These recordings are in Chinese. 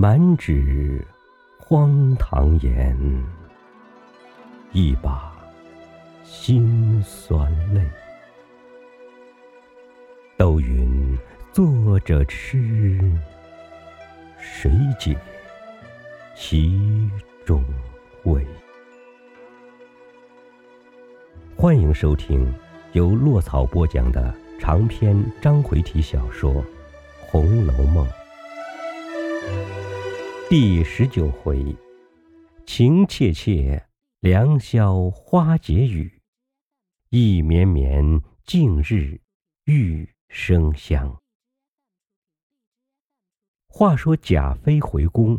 满纸荒唐言，一把辛酸泪。都云作者痴，谁解其中味？欢迎收听由落草播讲的长篇章回体小说《红楼梦》第十九回：情切切，良宵花解语；意绵绵，近日玉生香。话说贾妃回宫，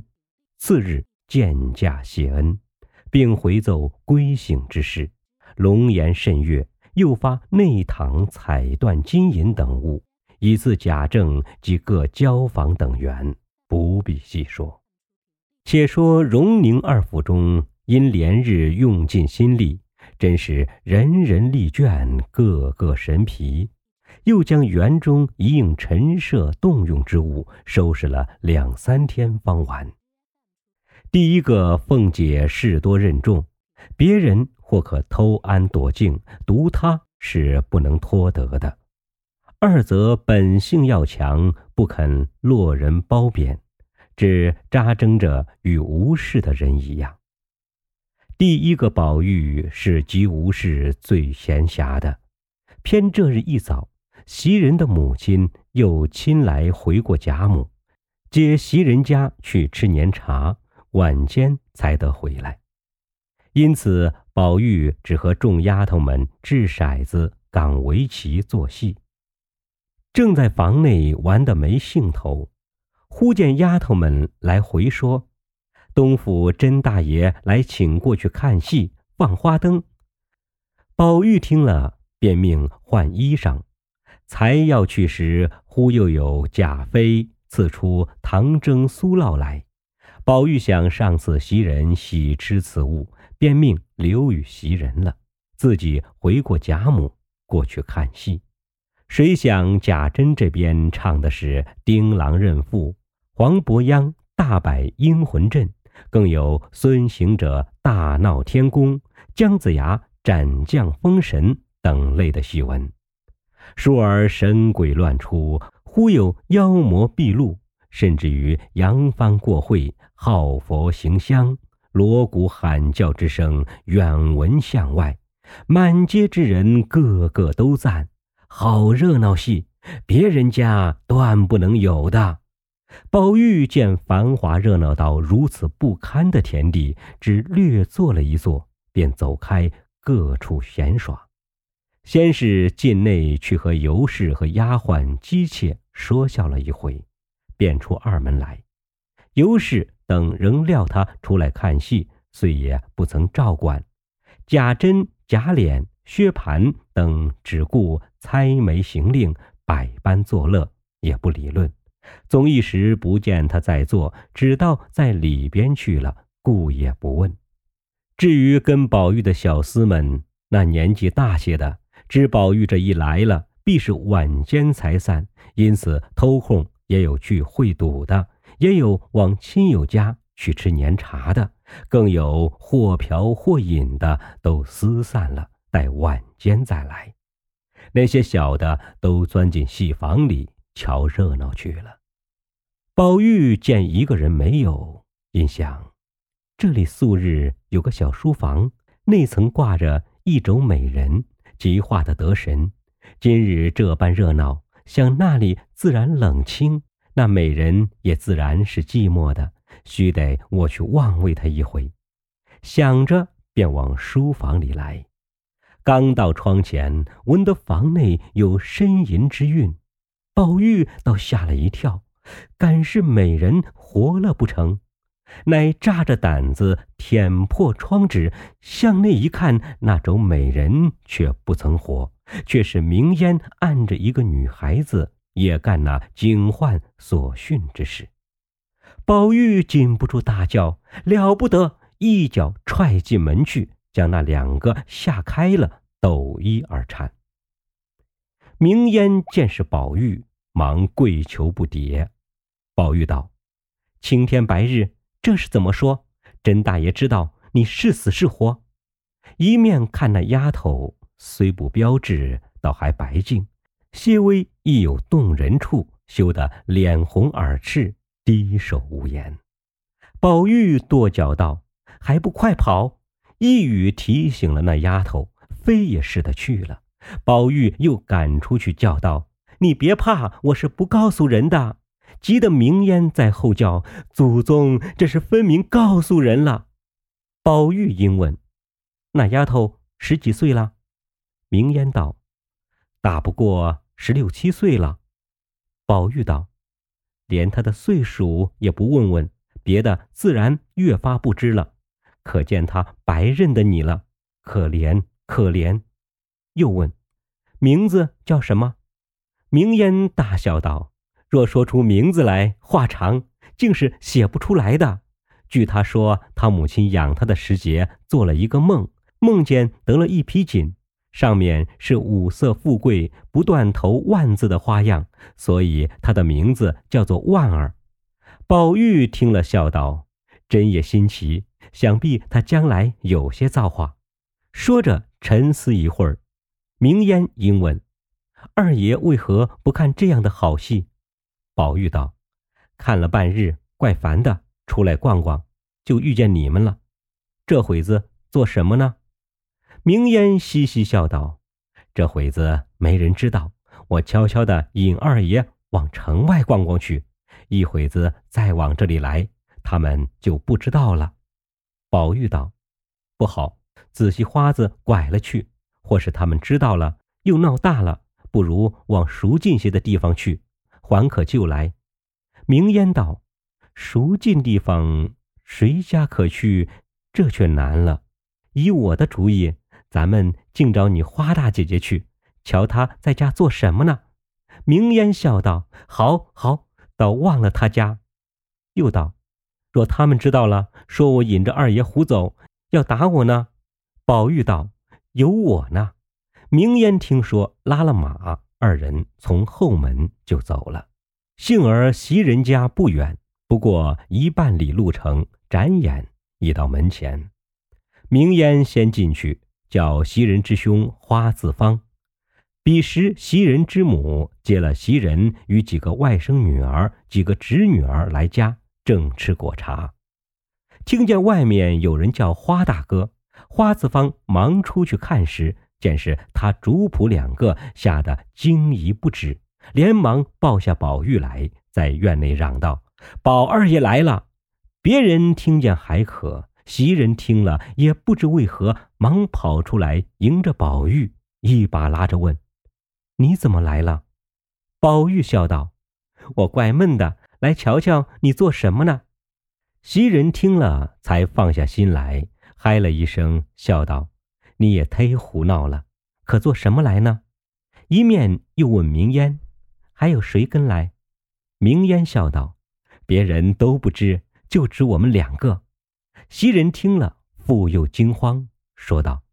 次日见驾谢恩，并回奏归省之事。龙颜甚悦，又发内堂彩缎、金银等物，以赐贾政及各交房等员，不必细说。且说荣宁二府中，因连日用尽心力，真是人人力倦，个个神疲。又将园中一应陈设动用之物收拾了两三天方完。第一个凤姐事多任重，别人。或可偷安躲静，独他是不能托得的。二则本性要强，不肯落人褒贬，只扎争着与无事的人一样。第一个宝玉是极无事、最闲暇的，偏这日一早，袭人的母亲又亲来回过贾母，接袭人家去吃年茶，晚间才得回来，因此。宝玉只和众丫头们掷骰子、赶围棋、做戏，正在房内玩得没兴头，忽见丫头们来回说：“东府甄大爷来请过去看戏、放花灯。”宝玉听了，便命换衣裳，才要去时，忽又有贾妃赐出糖蒸酥酪来。宝玉想上次袭人喜吃此物。便命留与袭人了，自己回过贾母过去看戏。谁想贾珍这边唱的是《丁郎认父》，黄伯央大摆阴魂阵，更有孙行者大闹天宫，姜子牙斩将封神等类的戏文。倏尔神鬼乱出，忽有妖魔毕露，甚至于扬帆过会，好佛行香。锣鼓喊叫之声远闻巷外，满街之人个个都赞：好热闹戏，别人家断不能有的。宝玉见繁华热闹到如此不堪的田地，只略坐了一坐，便走开各处闲耍。先是进内去和尤氏和丫鬟姬妾说笑了一回，便出二门来。尤氏。等仍料他出来看戏，遂也不曾照管。贾珍、贾琏、薛蟠等只顾猜眉行令，百般作乐，也不理论。总一时不见他在座，只道在里边去了，故也不问。至于跟宝玉的小厮们，那年纪大些的，知宝玉这一来了，必是晚间才散，因此偷空也有去会赌的。也有往亲友家去吃年茶的，更有或嫖或饮的，都私散了，待晚间再来。那些小的都钻进戏房里瞧热闹去了。宝玉见一个人没有，因想这里素日有个小书房，内曾挂着一轴美人，极画的得神。今日这般热闹，想那里自然冷清。那美人也自然是寂寞的，须得我去望慰她一回。想着，便往书房里来。刚到窗前，闻得房内有呻吟之韵，宝玉倒吓了一跳，敢是美人活了不成？乃扎着胆子舔破窗纸，向内一看，那种美人却不曾活，却是明烟按着一个女孩子。也干那警幻所训之事，宝玉禁不住大叫：“了不得！”一脚踹进门去，将那两个吓开了，抖衣而颤。明烟见是宝玉，忙跪求不迭。宝玉道：“青天白日，这是怎么说？甄大爷知道你是死是活。一面看那丫头，虽不标致，倒还白净，些微亦有动人处，羞得脸红耳赤，低首无言。宝玉跺脚道：“还不快跑！”一语提醒了那丫头，飞也似的去了。宝玉又赶出去叫道：“你别怕，我是不告诉人的。”急得明烟在后叫：“祖宗，这是分明告诉人了。”宝玉应问：“那丫头十几岁了？”明烟道：“大不过十六七岁了。”宝玉道：“连她的岁数也不问问，别的自然越发不知了。可见她白认得你了，可怜可怜。”又问：“名字叫什么？”明烟大笑道。若说出名字来，话长，竟是写不出来的。据他说，他母亲养他的时节，做了一个梦，梦见得了一匹锦，上面是五色富贵、不断头万字的花样，所以他的名字叫做万儿。宝玉听了，笑道：“真也新奇，想必他将来有些造化。”说着，沉思一会儿，明烟应问：“二爷为何不看这样的好戏？”宝玉道：“看了半日，怪烦的，出来逛逛，就遇见你们了。这会子做什么呢？”明烟嘻嘻笑道：“这会子没人知道，我悄悄的引二爷往城外逛逛去，一会子再往这里来，他们就不知道了。”宝玉道：“不好，仔细花子拐了去，或是他们知道了，又闹大了，不如往熟近些的地方去。”还可就来，明烟道：“熟近地方，谁家可去？这却难了。以我的主意，咱们竟找你花大姐姐去，瞧她在家做什么呢？”明烟笑道：“好好，倒忘了她家。”又道：“若他们知道了，说我引着二爷胡走，要打我呢。”宝玉道：“有我呢。”明烟听说，拉了马。二人从后门就走了，幸而袭人家不远，不过一半里路程，转眼已到门前。明烟先进去，叫袭人之兄花自芳。彼时袭人之母接了袭人与几个外甥女儿、几个侄女儿来家，正吃果茶，听见外面有人叫花大哥，花自芳忙出去看时。见是他主仆两个，吓得惊疑不止，连忙抱下宝玉来，在院内嚷道：“宝二爷来了！”别人听见还可，袭人听了也不知为何，忙跑出来迎着宝玉，一把拉着问：“你怎么来了？”宝玉笑道：“我怪闷的，来瞧瞧你做什么呢？”袭人听了，才放下心来，嗨了一声，笑道。你也忒胡闹了，可做什么来呢？一面又问明烟，还有谁跟来？明烟笑道：“别人都不知，就只我们两个。”袭人听了，复又惊慌，说道：“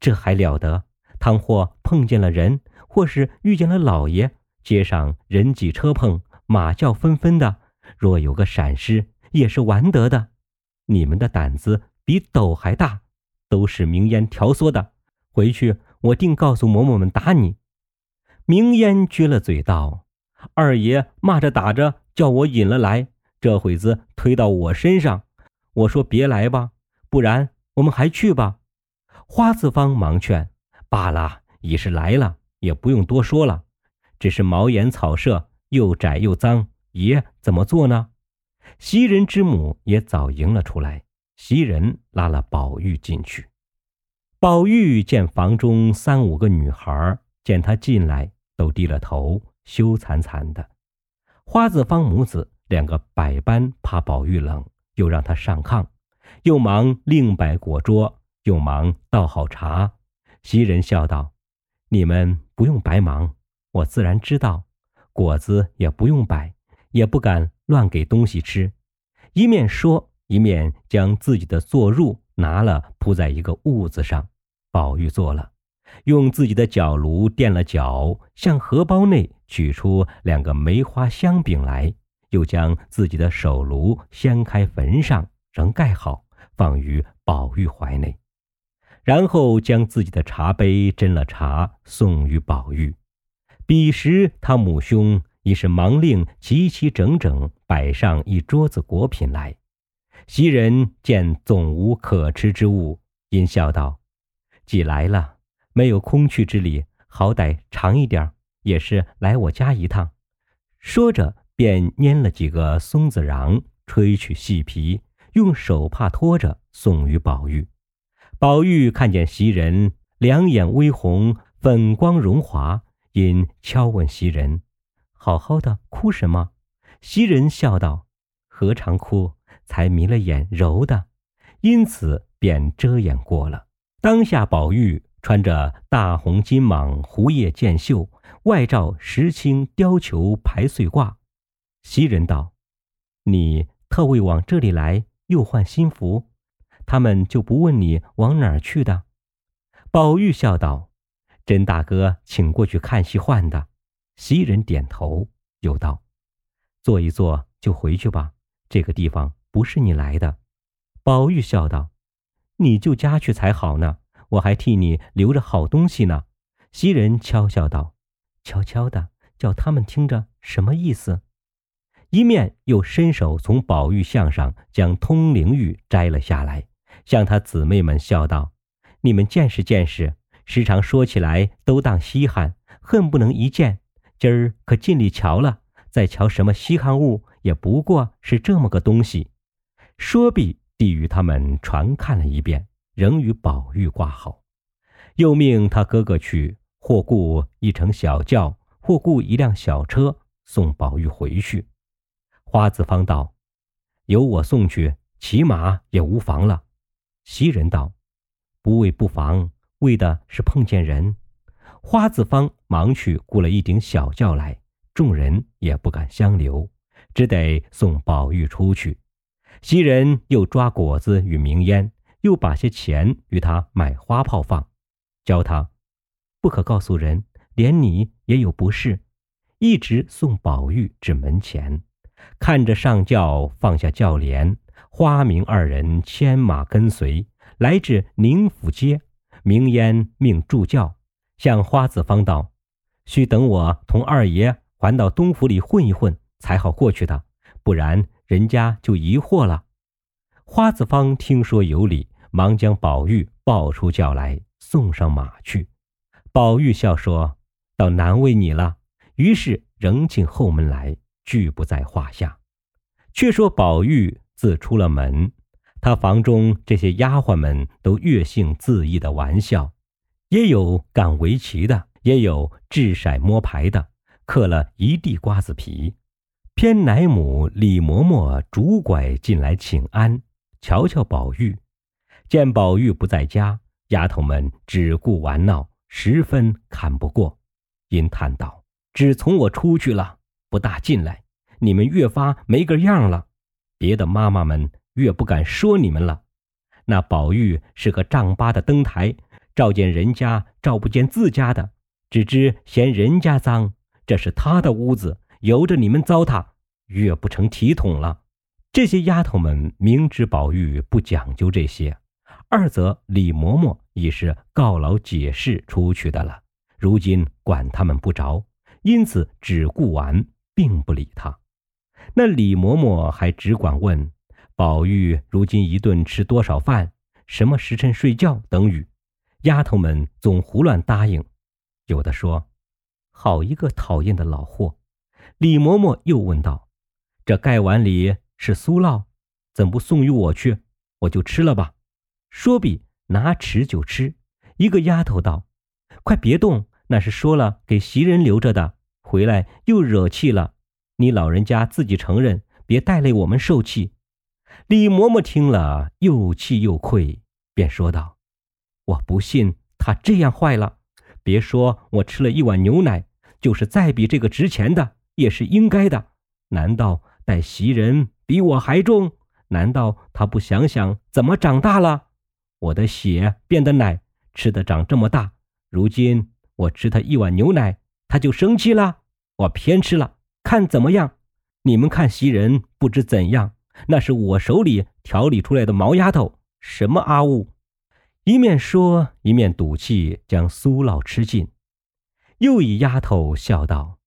这还了得！倘或碰见了人，或是遇见了老爷，街上人挤车碰，马叫纷纷的，若有个闪失，也是完得的。你们的胆子比斗还大。”都是明烟挑唆的，回去我定告诉嬷嬷们打你。明烟撅了嘴道：“二爷骂着打着，叫我引了来，这会子推到我身上。我说别来吧，不然我们还去吧。”花子芳忙劝：“罢了，已是来了，也不用多说了。只是茅檐草舍又窄又脏，爷怎么做呢？”袭人之母也早迎了出来。袭人拉了宝玉进去，宝玉见房中三五个女孩，见他进来，都低了头，羞惭惭的。花子方母子两个百般怕宝玉冷，又让他上炕，又忙另摆果桌，又忙倒好茶。袭人笑道：“你们不用白忙，我自然知道。果子也不用摆，也不敢乱给东西吃。”一面说。一面将自己的坐褥拿了铺在一个褥子上，宝玉坐了，用自己的脚炉垫了脚，向荷包内取出两个梅花香饼来，又将自己的手炉掀开焚上，仍盖好，放于宝玉怀内，然后将自己的茶杯斟了茶，送与宝玉。彼时他母兄已是忙令齐齐整整摆上一桌子果品来。袭人见总无可吃之物，因笑道：“既来了，没有空去之理，好歹尝一点，也是来我家一趟。”说着，便拈了几个松子瓤，吹去细皮，用手帕托着送与宝玉。宝玉看见袭人两眼微红，粉光荣华，因悄问袭人：“好好的，哭什么？”袭人笑道：“何尝哭？”才迷了眼，柔的，因此便遮掩过了。当下宝玉穿着大红金蟒狐叶箭袖，外罩石青貂裘排穗褂。袭人道：“你特为往这里来，又换新服，他们就不问你往哪儿去的。”宝玉笑道：“甄大哥请过去看戏换的。”袭人点头，又道：“坐一坐就回去吧，这个地方。”不是你来的，宝玉笑道：“你就家去才好呢，我还替你留着好东西呢。”袭人悄笑道：“悄悄的，叫他们听着什么意思？”一面又伸手从宝玉项上将通灵玉摘了下来，向他姊妹们笑道：“你们见识见识，时常说起来都当稀罕，恨不能一见。今儿可尽力瞧了，再瞧什么稀罕物，也不过是这么个东西。”说毕，递与他们传看了一遍，仍与宝玉挂好，又命他哥哥去，或雇一乘小轿，或雇一辆小车送宝玉回去。花子方道：“由我送去，骑马也无妨了。”袭人道：“不为不妨，为的是碰见人。”花子方忙去雇了一顶小轿来，众人也不敢相留，只得送宝玉出去。袭人又抓果子与明烟，又把些钱与他买花炮放，教他不可告诉人，连你也有不是。一直送宝玉至门前，看着上轿放下轿帘，花明二人牵马跟随，来至宁府街，明烟命助轿，向花子方道：“须等我同二爷还到东府里混一混，才好过去的，不然。”人家就疑惑了。花子方听说有理，忙将宝玉抱出轿来，送上马去。宝玉笑说：“倒难为你了。”于是仍进后门来，俱不在话下。却说宝玉自出了门，他房中这些丫鬟们都悦性自意的玩笑，也有赶围棋的，也有掷骰摸牌的，嗑了一地瓜子皮。偏奶母李嬷嬷拄拐进来请安，瞧瞧宝玉，见宝玉不在家，丫头们只顾玩闹，十分看不过，因叹道：“只从我出去了，不大进来，你们越发没个样了。别的妈妈们越不敢说你们了。那宝玉是个丈八的灯台，照见人家照不见自家的，只知嫌人家脏，这是他的屋子。”由着你们糟蹋，越不成体统了。这些丫头们明知宝玉不讲究这些，二则李嬷嬷已是告老解释出去的了，如今管他们不着，因此只顾玩，并不理他。那李嬷嬷还只管问宝玉如今一顿吃多少饭，什么时辰睡觉等语。丫头们总胡乱答应，有的说：“好一个讨厌的老货。”李嬷嬷又问道：“这盖碗里是酥酪，怎不送与我去？我就吃了吧。”说毕，拿匙就吃。一个丫头道：“快别动，那是说了给袭人留着的，回来又惹气了。你老人家自己承认，别带累我们受气。”李嬷嬷听了，又气又愧，便说道：“我不信他这样坏了。别说我吃了一碗牛奶，就是再比这个值钱的。”也是应该的。难道待袭人比我还重？难道他不想想怎么长大了？我的血变的奶，吃的长这么大。如今我吃他一碗牛奶，他就生气了。我偏吃了，看怎么样？你们看袭人不知怎样，那是我手里调理出来的毛丫头，什么阿雾？一面说，一面赌气将酥酪吃尽。又一丫头笑道：“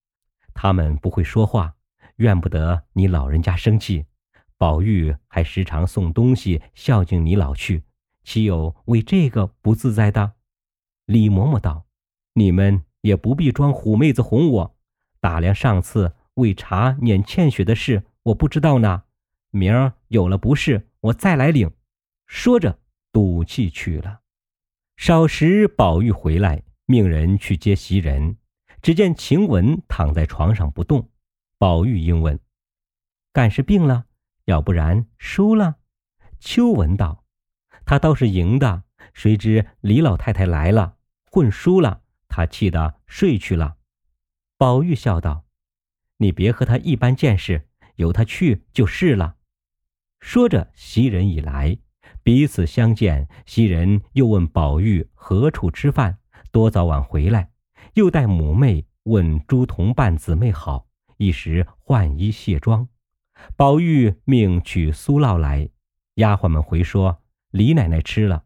他们不会说话，怨不得你老人家生气。宝玉还时常送东西孝敬你老去，岂有为这个不自在的？”李嬷嬷道：“你们也不必装虎妹子哄我，打量上次。”为茶撵倩雪的事，我不知道呢。明儿有了不是，我再来领。说着，赌气去了。少时，宝玉回来，命人去接袭人。只见晴雯躺在床上不动。宝玉应问：“敢是病了？要不然输了？”秋文道：“他倒是赢的，谁知李老太太来了，混输了，他气得睡去了。”宝玉笑道。你别和他一般见识，由他去就是了。说着，袭人已来，彼此相见。袭人又问宝玉何处吃饭，多早晚回来，又带母妹问诸同伴姊妹好，一时换衣卸妆。宝玉命取酥酪来，丫鬟们回说李奶奶吃了。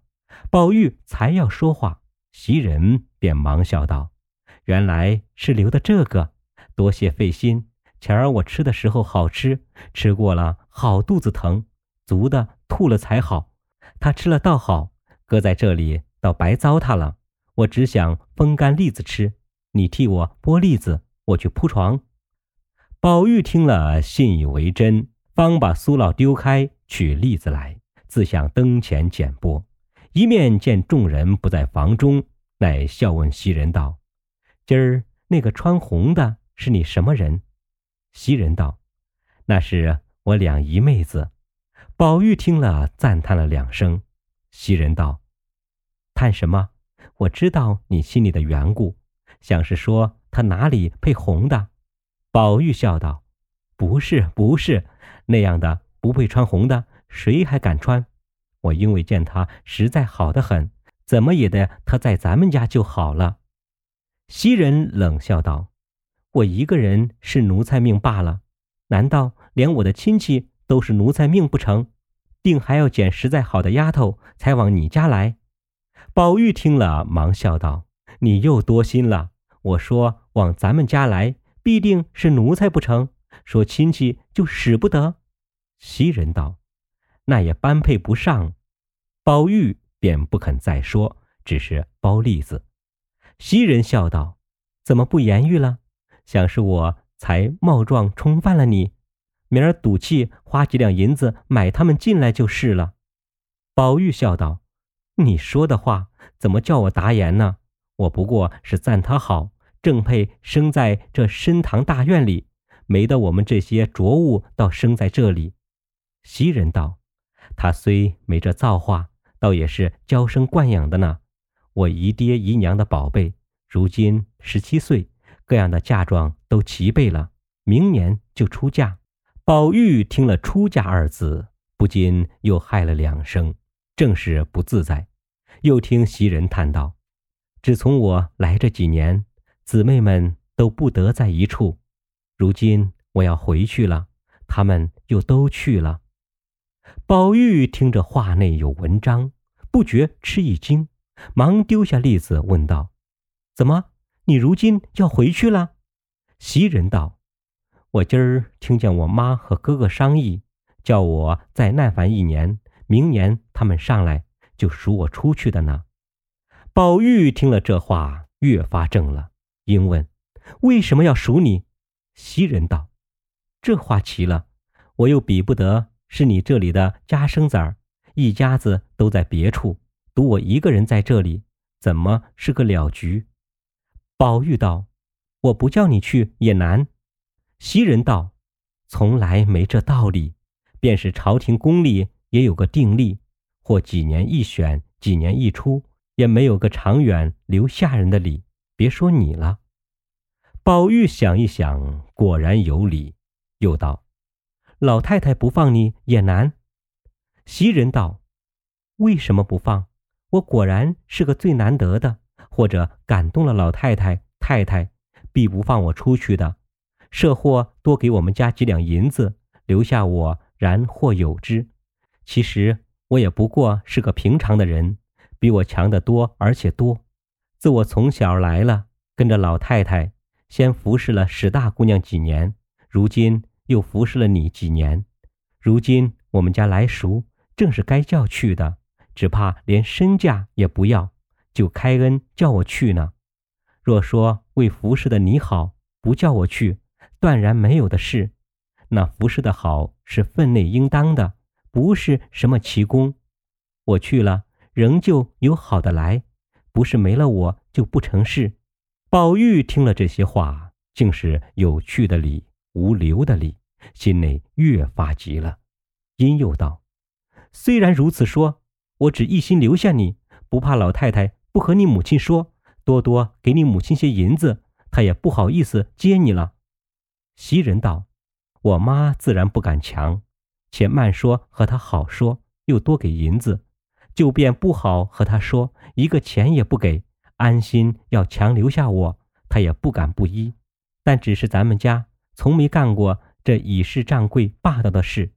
宝玉才要说话，袭人便忙笑道：“原来是留的这个。”多谢费心，前儿我吃的时候好吃，吃过了好肚子疼，足的吐了才好。他吃了倒好，搁在这里倒白糟蹋了。我只想风干栗子吃，你替我剥栗子，我去铺床。宝玉听了，信以为真，方把苏老丢开，取栗子来，自向灯前捡剥。一面见众人不在房中，乃笑问袭人道：“今儿那个穿红的。”是你什么人？袭人道：“那是我两姨妹子。”宝玉听了，赞叹了两声。袭人道：“叹什么？我知道你心里的缘故，想是说她哪里配红的。”宝玉笑道：“不是，不是，那样的不配穿红的，谁还敢穿？我因为见她实在好的很，怎么也得她在咱们家就好了。”袭人冷笑道。我一个人是奴才命罢了，难道连我的亲戚都是奴才命不成？定还要捡实在好的丫头才往你家来。宝玉听了，忙笑道：“你又多心了。我说往咱们家来，必定是奴才不成？说亲戚就使不得。”袭人道：“那也般配不上。”宝玉便不肯再说，只是包栗子。袭人笑道：“怎么不言语了？”想是我才冒撞冲犯了你，明儿赌气花几两银子买他们进来就是了。宝玉笑道：“你说的话怎么叫我答言呢？我不过是赞他好，正配生在这深堂大院里，没得我们这些浊物倒生在这里。”袭人道：“他虽没这造化，倒也是娇生惯养的呢。我姨爹姨娘的宝贝，如今十七岁。”各样的嫁妆都齐备了，明年就出嫁。宝玉听了“出嫁”二字，不禁又害了两声，正是不自在。又听袭人叹道：“只从我来这几年，姊妹们都不得在一处，如今我要回去了，他们又都去了。”宝玉听着话内有文章，不觉吃一惊，忙丢下栗子，问道：“怎么？”你如今要回去了，袭人道：“我今儿听见我妈和哥哥商议，叫我再耐烦一年，明年他们上来就赎我出去的呢。”宝玉听了这话，越发怔了，应问：“为什么要赎你？”袭人道：“这话奇了，我又比不得是你这里的家生子儿，一家子都在别处，独我一个人在这里，怎么是个了局？”宝玉道：“我不叫你去也难。”袭人道：“从来没这道理，便是朝廷宫里也有个定例，或几年一选，几年一出，也没有个长远留下人的理。别说你了。”宝玉想一想，果然有理，又道：“老太太不放你也难。”袭人道：“为什么不放？我果然是个最难得的。”或者感动了老太太太太，必不放我出去的。设或多给我们家几两银子，留下我，然或有之。其实我也不过是个平常的人，比我强得多，而且多。自我从小来了，跟着老太太，先服侍了史大姑娘几年，如今又服侍了你几年。如今我们家来熟，正是该叫去的，只怕连身价也不要，就开恩叫我去呢。若说为服侍的你好，不叫我去。断然没有的事，那服侍的好是分内应当的，不是什么奇功。我去了，仍旧有好的来，不是没了我就不成事。宝玉听了这些话，竟是有趣的理，无留的理，心内越发急了。因又道：“虽然如此说，我只一心留下你，不怕老太太不和你母亲说，多多给你母亲些银子，她也不好意思接你了。”袭人道：“我妈自然不敢强，且慢说和他好说，又多给银子，就便不好和他说，一个钱也不给，安心要强留下我，他也不敢不依。但只是咱们家从没干过这以势仗贵霸道的事，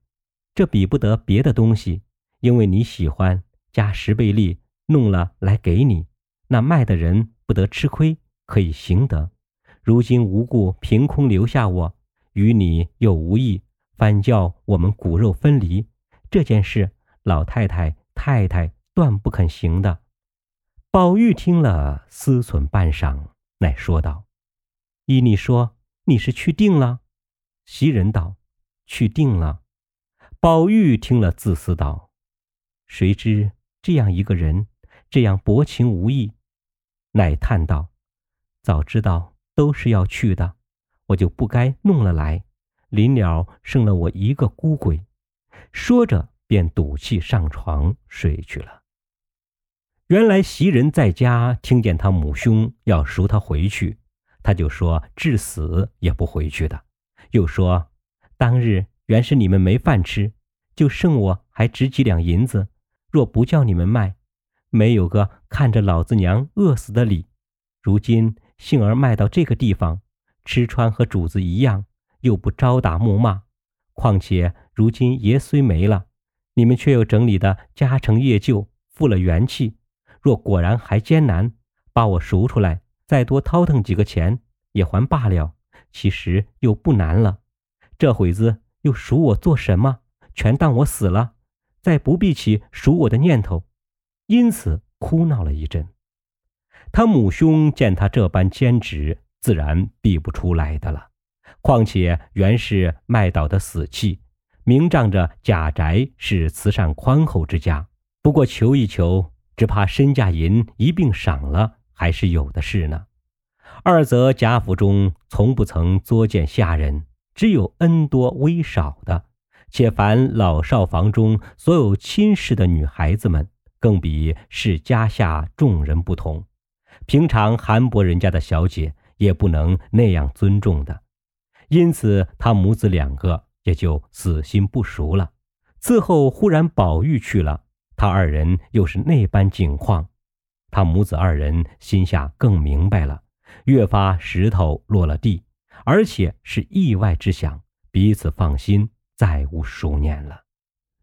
这比不得别的东西，因为你喜欢，加十倍利弄了来给你，那卖的人不得吃亏，可以行得。”如今无故凭空留下我，与你又无异，反叫我们骨肉分离。这件事，老太太、太太断不肯行的。宝玉听了，思忖半晌，乃说道：“依你说，你是去定了？”袭人道：“去定了。”宝玉听了，自私道：“谁知这样一个人，这样薄情无义。”乃叹道：“早知道。”都是要去的，我就不该弄了来，临了剩了我一个孤鬼。说着，便赌气上床睡去了。原来袭人在家听见他母兄要赎他回去，他就说至死也不回去的。又说当日原是你们没饭吃，就剩我还值几两银子，若不叫你们卖，没有个看着老子娘饿死的理。如今。幸而卖到这个地方，吃穿和主子一样，又不招打暮骂。况且如今爷虽没了，你们却又整理的家成业就，复了元气。若果然还艰难，把我赎出来，再多掏腾几个钱也还罢了。其实又不难了。这会子又赎我做什么？全当我死了，再不必起赎我的念头。因此哭闹了一阵。他母兄见他这般坚持，自然避不出来的了。况且原是卖倒的死契，明仗着贾宅是慈善宽厚之家，不过求一求，只怕身价银一并赏了，还是有的是呢。二则贾府中从不曾作践下人，只有恩多威少的，且凡老少房中所有亲事的女孩子们，更比是家下众人不同。平常韩伯人家的小姐也不能那样尊重的，因此他母子两个也就死心不熟了。此后忽然宝玉去了，他二人又是那般景况，他母子二人心下更明白了，越发石头落了地，而且是意外之想，彼此放心，再无熟念了。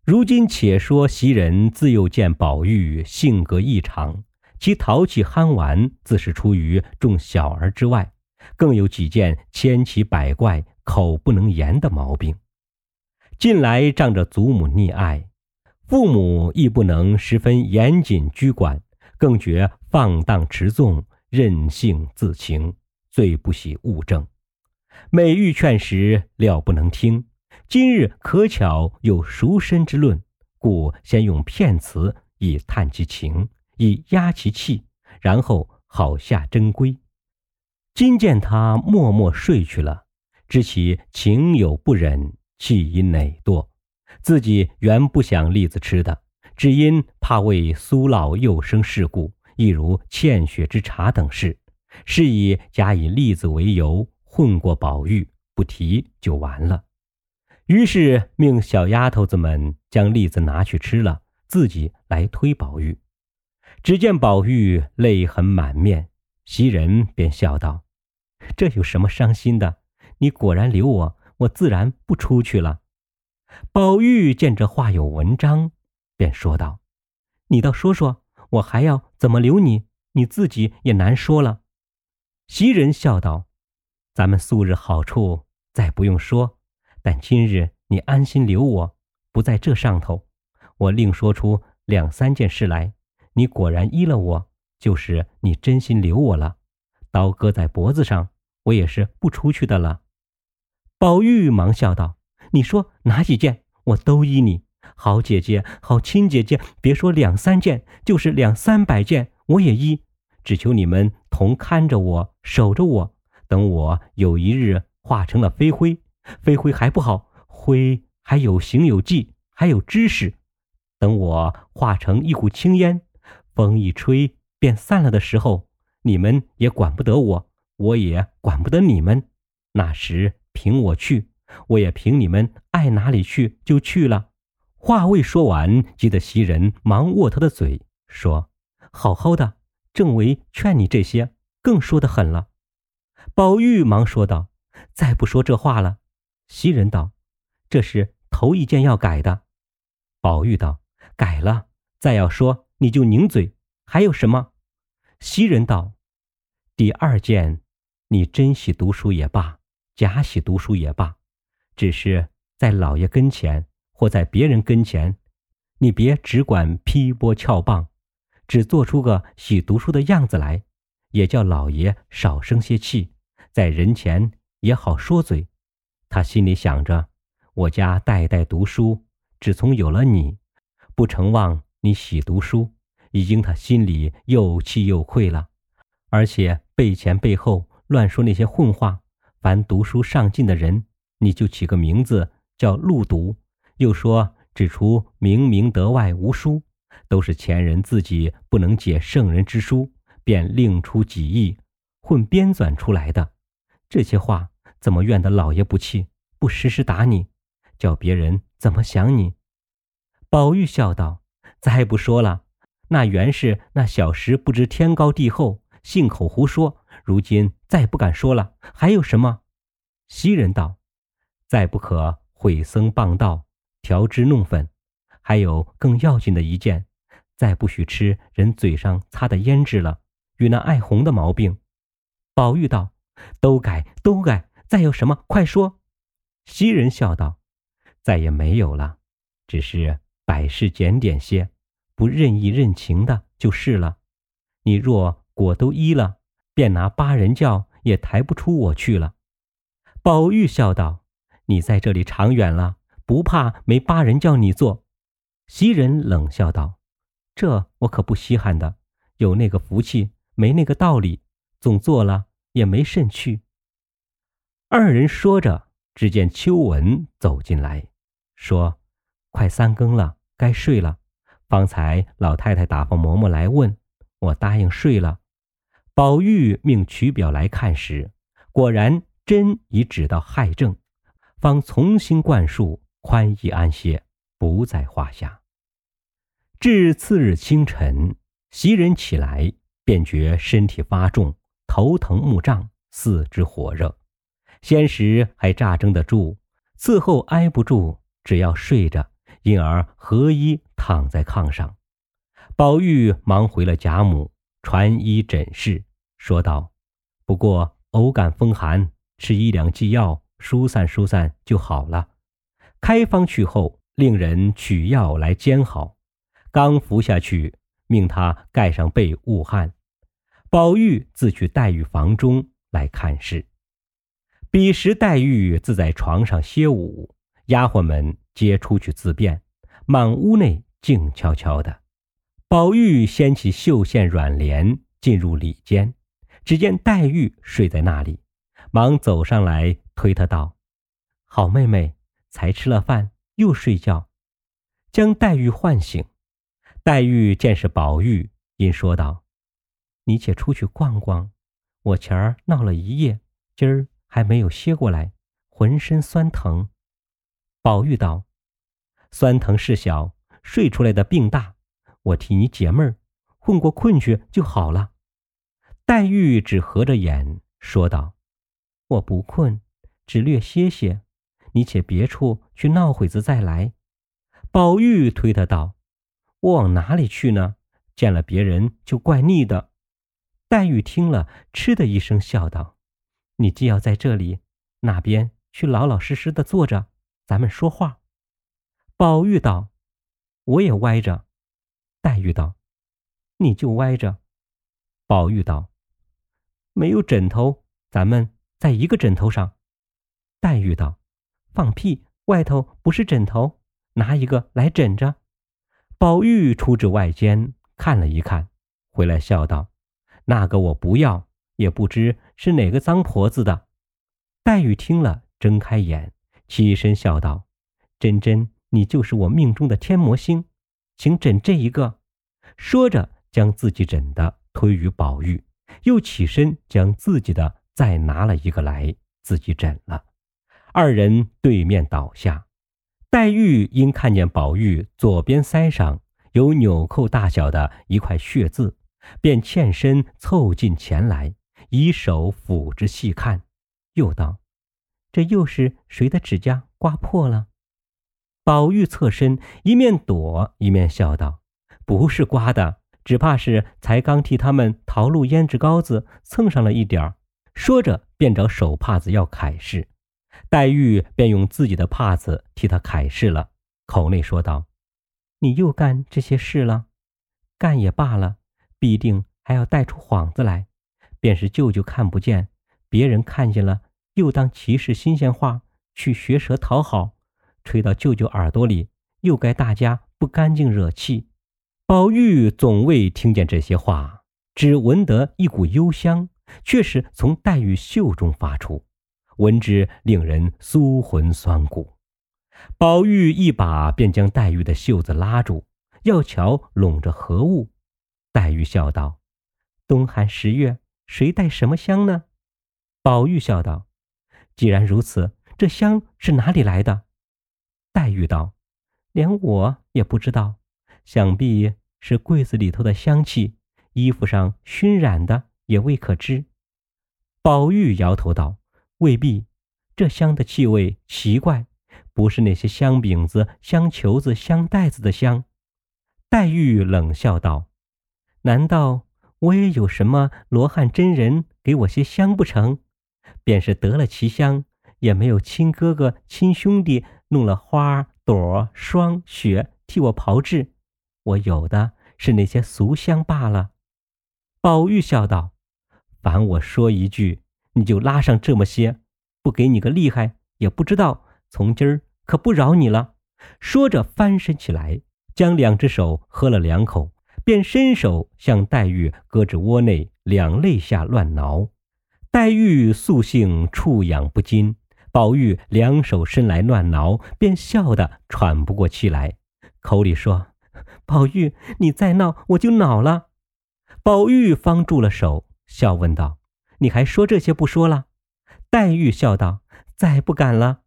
如今且说袭人自幼见宝玉性格异常。其淘气憨玩，自是出于众小儿之外，更有几件千奇百怪、口不能言的毛病。近来仗着祖母溺爱，父母亦不能十分严谨拘管，更觉放荡持纵、任性自情，最不喜物证。每欲劝时，料不能听。今日可巧有赎身之论，故先用骗词以探其情。以压其气，然后好下真规。今见他默默睡去了，知其情有不忍，气因馁堕。自己原不想栗子吃的，只因怕为苏老又生事故，亦如欠血之茶等事，是以假以栗子为由混过宝玉，不提就完了。于是命小丫头子们将栗子拿去吃了，自己来推宝玉。只见宝玉泪痕满面，袭人便笑道：“这有什么伤心的？你果然留我，我自然不出去了。”宝玉见这话有文章，便说道：“你倒说说，我还要怎么留你？你自己也难说了。”袭人笑道：“咱们素日好处再不用说，但今日你安心留我，不在这上头，我另说出两三件事来。你果然依了我，就是你真心留我了。刀割在脖子上，我也是不出去的了。”宝玉忙笑道。你说哪几件，我都依你。好姐姐，好亲姐姐，别说两三件，就是两三百件，我也依。只求你们同看着我，守着我。等我有一日化成了飞灰，飞灰还不好，灰还有形有迹，还有知识。等我化成一股青烟，风一吹便散了的时候，你们也管不得我，我也管不得你们。那时凭我去。我也凭你们爱哪里去就去了。话未说完，急得袭人忙握他的嘴，说：“好好的，正为劝你这些，更说得狠了。”宝玉忙说道：“再不说这话了。”袭人道：“这是头一件要改的。”宝玉道：“改了，再要说你就拧嘴。还有什么？”袭人道：“第二件，你真喜读书也罢，假喜读书也罢。”只是在老爷跟前，或在别人跟前，你别只管劈波撬棒，只做出个喜读书的样子来，也叫老爷少生些气，在人前也好说嘴。他心里想着，我家代代读书，只从有了你，不成望你喜读书，已经他心里又气又愧了，而且背前背后乱说那些混话，凡读书上进的人。你就起个名字叫路读，又说指出明明德外无书，都是前人自己不能解圣人之书，便另出己意，混编纂出来的。这些话怎么怨得老爷不气，不时时打你，叫别人怎么想你？宝玉笑道：“再不说了，那原是那小时不知天高地厚，信口胡说。如今再不敢说了，还有什么？”袭人道。再不可毁僧谤道、调脂弄粉，还有更要紧的一件，再不许吃人嘴上擦的胭脂了，与那爱红的毛病。宝玉道：“都改，都改，再有什么，快说。”袭人笑道：“再也没有了，只是百事检点些，不任意任情的，就是了。你若果都依了，便拿八人教也抬不出我去了。”宝玉笑道。你在这里长远了，不怕没八人叫你做？袭人冷笑道：“这我可不稀罕的，有那个福气，没那个道理，总做了也没甚趣。”二人说着，只见秋纹走进来，说：“快三更了，该睡了。方才老太太打发嬷嬷来问，我答应睡了。”宝玉命取表来看时，果然针已指到害症。方重新灌输，宽衣安歇，不在话下。至次日清晨，袭人起来，便觉身体发重，头疼目胀，四肢火热。先时还乍撑得住，伺后挨不住，只要睡着，因而合衣躺在炕上。宝玉忙回了贾母，传医诊视，说道：“不过偶感风寒，吃一两剂药。”疏散疏散就好了。开方去后，令人取药来煎好，刚服下去，命他盖上被捂汗。宝玉自去黛玉房中来看事。彼时黛玉自在床上歇午，丫鬟们皆出去自便，满屋内静悄悄的。宝玉掀起绣线软帘，进入里间，只见黛玉睡在那里，忙走上来。推她道：“好妹妹，才吃了饭又睡觉。”将黛玉唤醒。黛玉见是宝玉，因说道：“你且出去逛逛，我前儿闹了一夜，今儿还没有歇过来，浑身酸疼。”宝玉道：“酸疼事小，睡出来的病大，我替你解闷儿，混过困去就好了。”黛玉只合着眼说道：“我不困。”只略歇歇，你且别处去闹会子再来。”宝玉推他道：“我往哪里去呢？见了别人就怪腻的。”黛玉听了，嗤的一声笑道：“你既要在这里，那边去老老实实的坐着，咱们说话。”宝玉道：“我也歪着。”黛玉道：“你就歪着。”宝玉道：“没有枕头，咱们在一个枕头上。”黛玉道：“放屁！外头不是枕头，拿一个来枕着。”宝玉出至外间看了一看，回来笑道：“那个我不要，也不知是哪个脏婆子的。”黛玉听了，睁开眼，起身笑道：“真真。”你就是我命中的天魔星，请枕这一个。说着，将自己枕的推与宝玉，又起身将自己的再拿了一个来，自己枕了。二人对面倒下。黛玉因看见宝玉左边腮上有纽扣大小的一块血渍，便欠身凑近前来，以手抚之细看，又道：“这又是谁的指甲刮破了？”宝玉侧身，一面躲一面笑道：“不是刮的，只怕是才刚替他们淘露胭脂膏子蹭上了一点儿。”说着，便找手帕子要揩拭。黛玉便用自己的帕子替他揩拭了，口内说道：“你又干这些事了，干也罢了，必定还要带出幌子来。便是舅舅看不见，别人看见了，又当歧视新鲜话，去学舌讨好。”吹到舅舅耳朵里，又该大家不干净惹气。宝玉总未听见这些话，只闻得一股幽香，却是从黛玉袖中发出，闻之令人酥魂酸骨。宝玉一把便将黛玉的袖子拉住，要瞧拢着何物。黛玉笑道：“冬寒十月，谁带什么香呢？”宝玉笑道：“既然如此，这香是哪里来的？”黛玉道：“连我也不知道，想必是柜子里头的香气，衣服上熏染的，也未可知。”宝玉摇头道：“未必，这香的气味奇怪，不是那些香饼子、香球子、香袋子的香。”黛玉冷笑道：“难道我也有什么罗汉真人给我些香不成？便是得了奇香，也没有亲哥哥、亲兄弟。”弄了花朵、霜雪替我炮制，我有的是那些俗香罢了。宝玉笑道：“凡我说一句，你就拉上这么些，不给你个厉害，也不知道。从今儿可不饶你了。”说着翻身起来，将两只手喝了两口，便伸手向黛玉胳肢窝内两肋下乱挠。黛玉素性触痒不禁。宝玉两手伸来乱挠，便笑得喘不过气来，口里说：“宝玉，你再闹，我就恼了。”宝玉方住了手，笑问道：“你还说这些不说了？”黛玉笑道：“再不敢了。”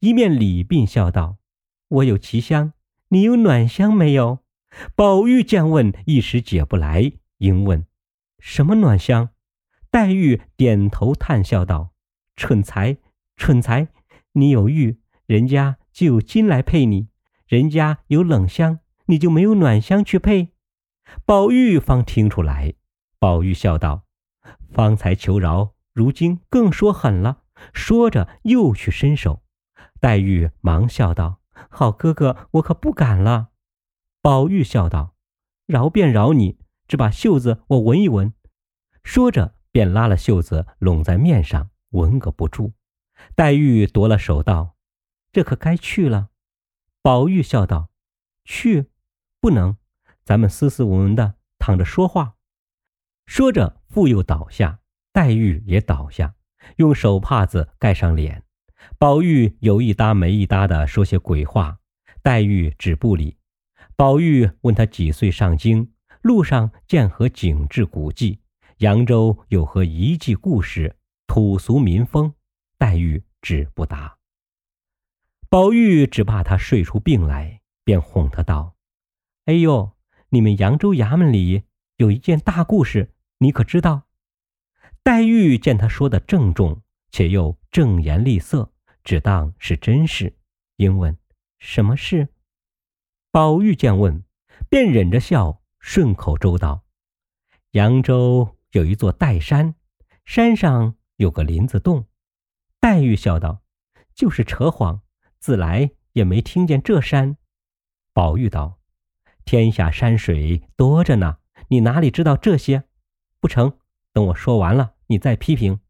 一面礼鬓笑道：“我有奇香，你有暖香没有？”宝玉见问，一时解不来，应问：“什么暖香？”黛玉点头叹笑道：“蠢材。”蠢材，你有玉，人家就有金来配你；人家有冷香，你就没有暖香去配。宝玉方听出来，宝玉笑道：“方才求饶，如今更说狠了。”说着又去伸手。黛玉忙笑道：“好哥哥，我可不敢了。”宝玉笑道：“饶便饶你，只把袖子我闻一闻。”说着便拉了袖子拢在面上，闻个不住。黛玉夺了手道：“这可该去了。”宝玉笑道：“去，不能，咱们斯斯文文的躺着说话。”说着，妇又倒下，黛玉也倒下，用手帕子盖上脸。宝玉有一搭没一搭的说些鬼话，黛玉只不理。宝玉问他几岁上京，路上见何景致古迹，扬州有何遗迹故事，土俗民风。黛玉只不答。宝玉只怕他睡出病来，便哄他道：“哎呦，你们扬州衙门里有一件大故事，你可知道？”黛玉见他说的郑重，且又正言厉色，只当是真事。应问：“什么事？”宝玉见问，便忍着笑，顺口周道：“扬州有一座岱山，山上有个林子洞。”黛玉笑道：“就是扯谎，自来也没听见这山。”宝玉道：“天下山水多着呢，你哪里知道这些？不成，等我说完了，你再批评。”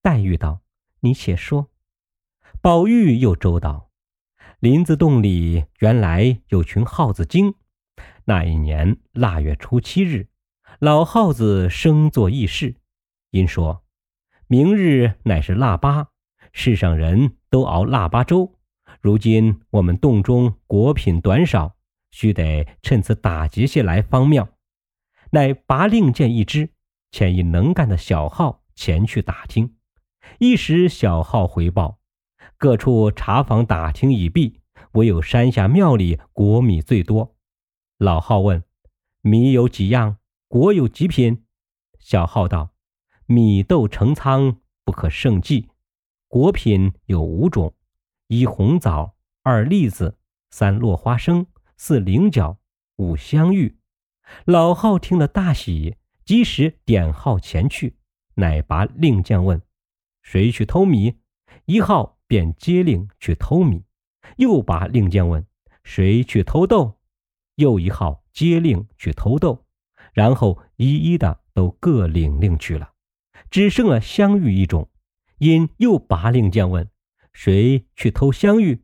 黛玉道：“你且说。”宝玉又周道：“林子洞里原来有群耗子精。那一年腊月初七日，老耗子生作议事，因说：明日乃是腊八，世上人都熬腊八粥。如今我们洞中果品短少，须得趁此打劫些来方妙。乃拔令箭一支，遣一能干的小号前去打听。”一时小号回报，各处查访打听已毕，唯有山下庙里果米最多。老号问：“米有几样？果有几品？”小号道：“米豆成仓，不可胜计。果品有五种：一红枣，二栗子，三落花生，四菱角，五香芋。”老号听了大喜，即时点号前去，乃拔令将问。谁去偷米？一号便接令去偷米，又拔令箭问：“谁去偷豆？”又一号接令去偷豆，然后一一的都各领令去了，只剩了香玉一种，因又拔令箭问：“谁去偷香玉？”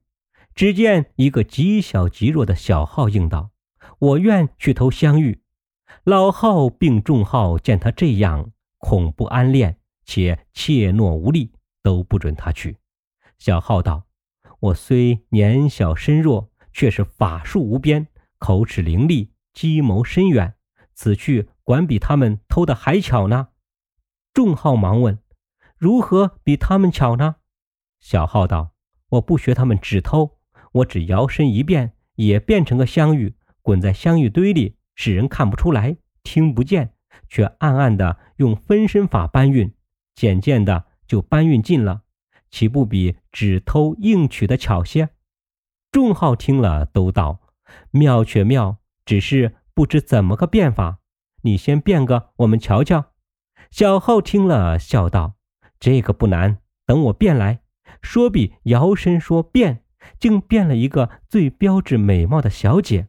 只见一个极小极弱的小号应道：“我愿去偷香玉。”老号并众号见他这样，恐不安恋。且怯懦无力，都不准他去。小号道：“我虽年小身弱，却是法术无边，口齿伶俐，计谋深远。此去管比他们偷的还巧呢。”众号忙问：“如何比他们巧呢？”小号道：“我不学他们只偷，我只摇身一变，也变成个香芋，滚在香芋堆里，使人看不出来，听不见，却暗暗的用分身法搬运。”渐渐的就搬运尽了，岂不比只偷硬取的巧些？众号听了都道：“妙却妙，只是不知怎么个变法。你先变个，我们瞧瞧。”小号听了笑道：“这个不难，等我变来。”说毕，摇身说变，竟变了一个最标致美貌的小姐。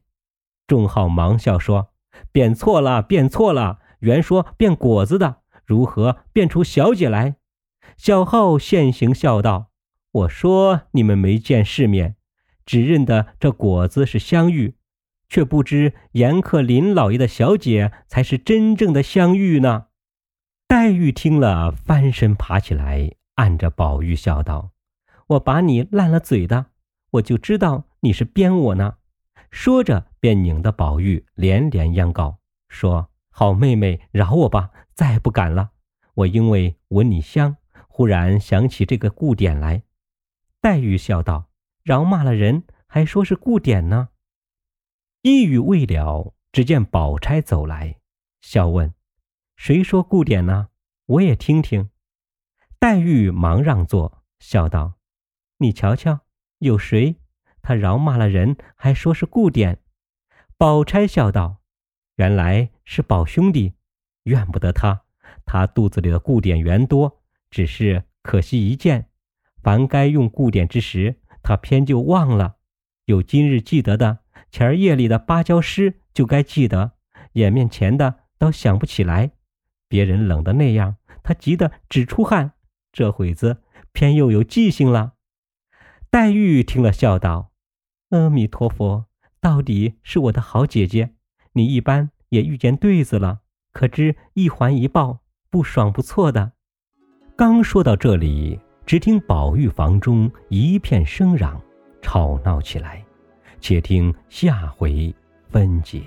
众号忙笑说：“变错了，变错了，原说变果子的。”如何变出小姐来？小号现形笑道：“我说你们没见世面，只认得这果子是香玉，却不知严克林老爷的小姐才是真正的香玉呢。”黛玉听了，翻身爬起来，按着宝玉笑道：“我把你烂了嘴的，我就知道你是编我呢。”说着，便拧得宝玉连连央告，说：“好妹妹，饶我吧。”再不敢了，我因为闻你香，忽然想起这个故典来。黛玉笑道：“饶骂了人，还说是故典呢。”一语未了，只见宝钗走来，笑问：“谁说故典呢？我也听听。”黛玉忙让座，笑道：“你瞧瞧，有谁？他饶骂了人，还说是故典。”宝钗笑道：“原来是宝兄弟。”怨不得他，他肚子里的固典原多，只是可惜一件。凡该用固典之时，他偏就忘了。有今日记得的，前儿夜里的芭蕉诗就该记得，眼面前的倒想不起来。别人冷的那样，他急得直出汗。这会子偏又有记性了。黛玉听了，笑道：“阿弥陀佛，到底是我的好姐姐，你一般也遇见对子了。”可知一环一抱，不爽不错的。刚说到这里，只听宝玉房中一片声嚷，吵闹起来。且听下回分解。